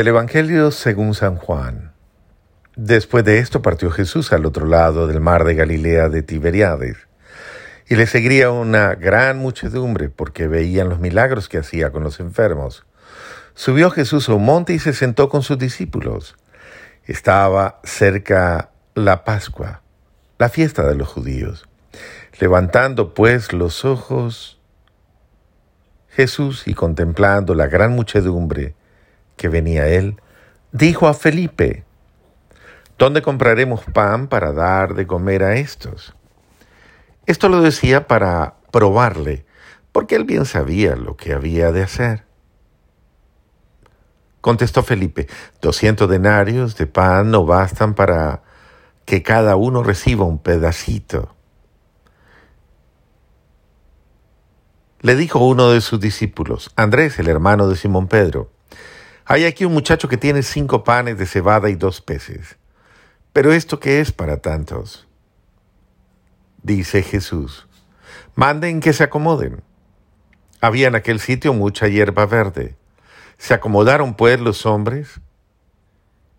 Del Evangelio según San Juan. Después de esto partió Jesús al otro lado del mar de Galilea de Tiberiades, y le seguía una gran muchedumbre porque veían los milagros que hacía con los enfermos. Subió Jesús a un monte y se sentó con sus discípulos. Estaba cerca la Pascua, la fiesta de los judíos. Levantando pues los ojos, Jesús y contemplando la gran muchedumbre, que venía él, dijo a Felipe, ¿Dónde compraremos pan para dar de comer a estos? Esto lo decía para probarle, porque él bien sabía lo que había de hacer. Contestó Felipe, doscientos denarios de pan no bastan para que cada uno reciba un pedacito. Le dijo uno de sus discípulos, Andrés, el hermano de Simón Pedro, hay aquí un muchacho que tiene cinco panes de cebada y dos peces. Pero esto qué es para tantos? Dice Jesús, manden que se acomoden. Había en aquel sitio mucha hierba verde. Se acomodaron pues los hombres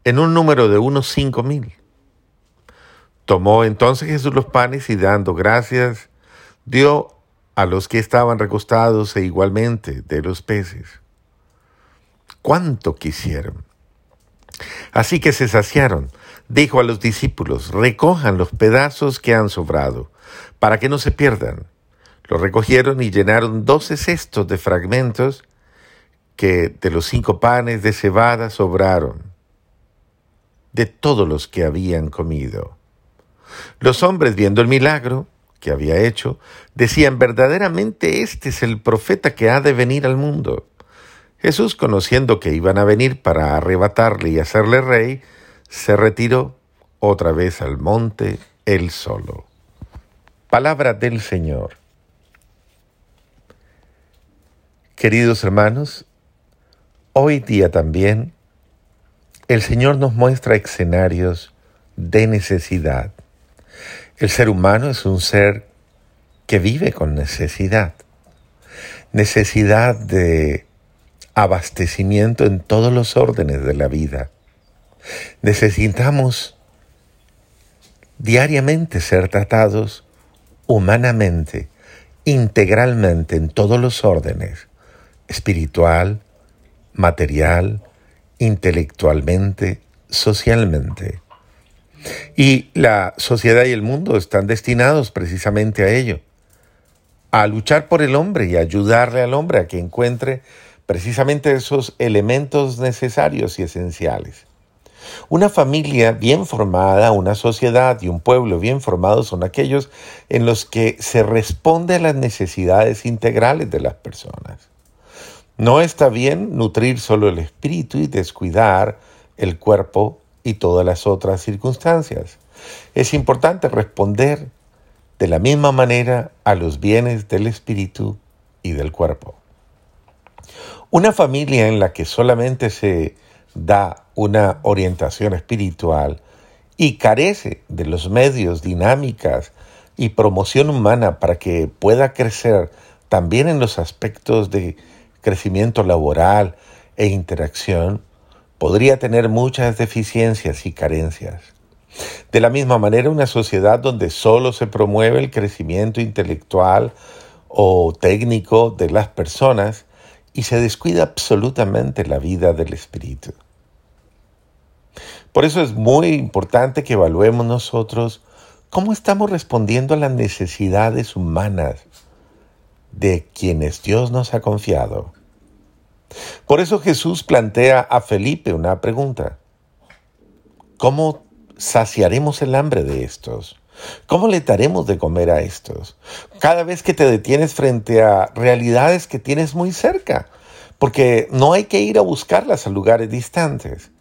en un número de unos cinco mil. Tomó entonces Jesús los panes y dando gracias, dio a los que estaban recostados e igualmente de los peces cuánto quisieron. Así que se saciaron. Dijo a los discípulos, recojan los pedazos que han sobrado, para que no se pierdan. Los recogieron y llenaron doce cestos de fragmentos que de los cinco panes de cebada sobraron, de todos los que habían comido. Los hombres, viendo el milagro que había hecho, decían, verdaderamente este es el profeta que ha de venir al mundo. Jesús, conociendo que iban a venir para arrebatarle y hacerle rey, se retiró otra vez al monte él solo. Palabra del Señor. Queridos hermanos, hoy día también el Señor nos muestra escenarios de necesidad. El ser humano es un ser que vive con necesidad. Necesidad de abastecimiento en todos los órdenes de la vida. Necesitamos diariamente ser tratados humanamente, integralmente en todos los órdenes, espiritual, material, intelectualmente, socialmente. Y la sociedad y el mundo están destinados precisamente a ello, a luchar por el hombre y ayudarle al hombre a que encuentre precisamente esos elementos necesarios y esenciales. Una familia bien formada, una sociedad y un pueblo bien formados son aquellos en los que se responde a las necesidades integrales de las personas. No está bien nutrir solo el espíritu y descuidar el cuerpo y todas las otras circunstancias. Es importante responder de la misma manera a los bienes del espíritu y del cuerpo. Una familia en la que solamente se da una orientación espiritual y carece de los medios, dinámicas y promoción humana para que pueda crecer también en los aspectos de crecimiento laboral e interacción, podría tener muchas deficiencias y carencias. De la misma manera, una sociedad donde solo se promueve el crecimiento intelectual o técnico de las personas y se descuida absolutamente la vida del espíritu. Por eso es muy importante que evaluemos nosotros cómo estamos respondiendo a las necesidades humanas de quienes Dios nos ha confiado. Por eso Jesús plantea a Felipe una pregunta. ¿Cómo saciaremos el hambre de estos? ¿Cómo le daremos de comer a estos? Cada vez que te detienes frente a realidades que tienes muy cerca, porque no hay que ir a buscarlas a lugares distantes.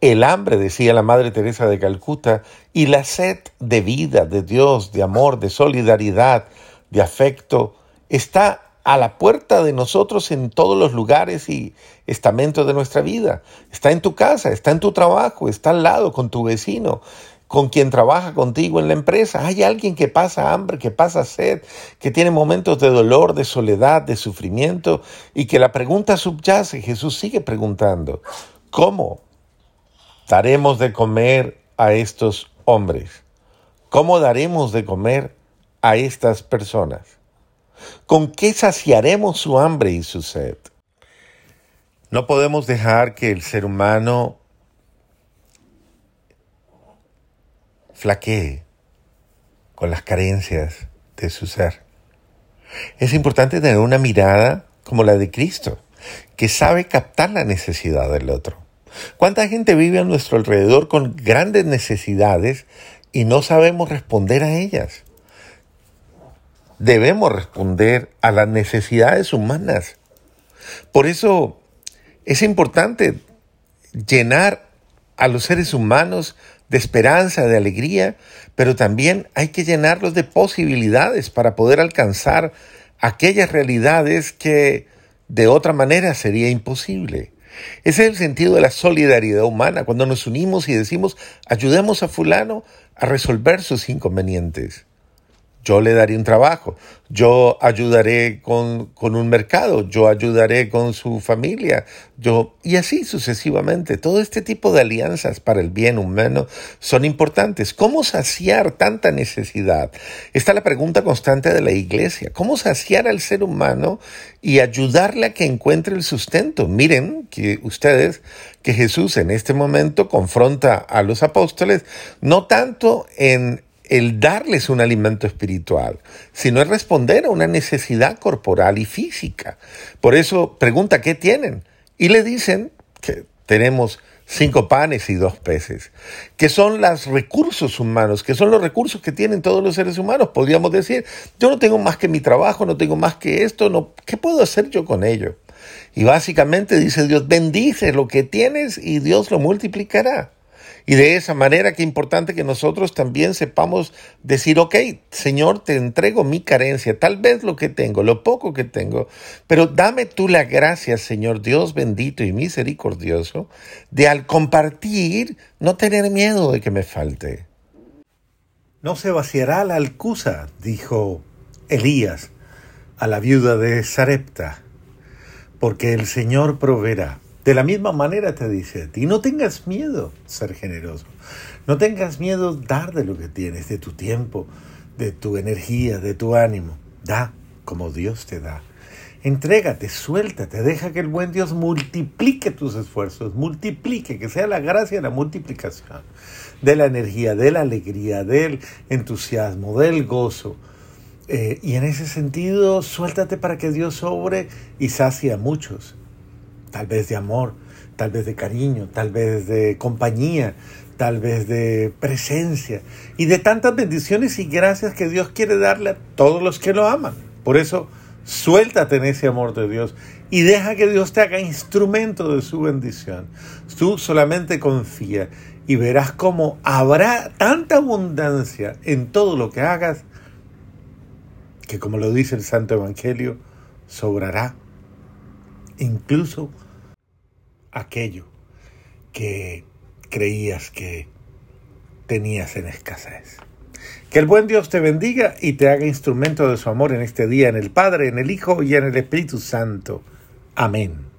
El hambre, decía la Madre Teresa de Calcuta, y la sed de vida, de Dios, de amor, de solidaridad, de afecto, está a la puerta de nosotros en todos los lugares y estamentos de nuestra vida. Está en tu casa, está en tu trabajo, está al lado con tu vecino, con quien trabaja contigo en la empresa. Hay alguien que pasa hambre, que pasa sed, que tiene momentos de dolor, de soledad, de sufrimiento y que la pregunta subyace. Jesús sigue preguntando, ¿Cómo daremos de comer a estos hombres? ¿Cómo daremos de comer a estas personas? ¿Con qué saciaremos su hambre y su sed? No podemos dejar que el ser humano flaquee con las carencias de su ser. Es importante tener una mirada como la de Cristo, que sabe captar la necesidad del otro. ¿Cuánta gente vive a nuestro alrededor con grandes necesidades y no sabemos responder a ellas? Debemos responder a las necesidades humanas. Por eso es importante llenar a los seres humanos de esperanza, de alegría, pero también hay que llenarlos de posibilidades para poder alcanzar aquellas realidades que de otra manera sería imposible. Ese es el sentido de la solidaridad humana, cuando nos unimos y decimos, ayudemos a fulano a resolver sus inconvenientes yo le daré un trabajo, yo ayudaré con, con, un mercado, yo ayudaré con su familia, yo, y así sucesivamente. Todo este tipo de alianzas para el bien humano son importantes. ¿Cómo saciar tanta necesidad? Esta es la pregunta constante de la iglesia. ¿Cómo saciar al ser humano y ayudarle a que encuentre el sustento? Miren que ustedes, que Jesús en este momento confronta a los apóstoles, no tanto en el darles un alimento espiritual, sino el responder a una necesidad corporal y física. Por eso pregunta, ¿qué tienen? Y le dicen que tenemos cinco panes y dos peces, que son los recursos humanos, que son los recursos que tienen todos los seres humanos. Podríamos decir, yo no tengo más que mi trabajo, no tengo más que esto, no, ¿qué puedo hacer yo con ello? Y básicamente dice Dios, bendice lo que tienes y Dios lo multiplicará. Y de esa manera, qué importante que nosotros también sepamos decir, ok, Señor, te entrego mi carencia, tal vez lo que tengo, lo poco que tengo, pero dame tú la gracia, Señor Dios bendito y misericordioso, de al compartir no tener miedo de que me falte. No se vaciará la alcusa, dijo Elías a la viuda de Sarepta, porque el Señor proveerá. De la misma manera te dice a ti, no tengas miedo ser generoso, no tengas miedo dar de lo que tienes, de tu tiempo, de tu energía, de tu ánimo. Da como Dios te da. Entrégate, suéltate, deja que el buen Dios multiplique tus esfuerzos, multiplique, que sea la gracia la multiplicación de la energía, de la alegría, del entusiasmo, del gozo. Eh, y en ese sentido, suéltate para que Dios sobre y sacie a muchos tal vez de amor, tal vez de cariño, tal vez de compañía, tal vez de presencia y de tantas bendiciones y gracias que Dios quiere darle a todos los que lo aman. Por eso, suéltate en ese amor de Dios y deja que Dios te haga instrumento de su bendición. Tú solamente confía y verás cómo habrá tanta abundancia en todo lo que hagas que como lo dice el Santo Evangelio, sobrará incluso aquello que creías que tenías en escasez. Que el buen Dios te bendiga y te haga instrumento de su amor en este día, en el Padre, en el Hijo y en el Espíritu Santo. Amén.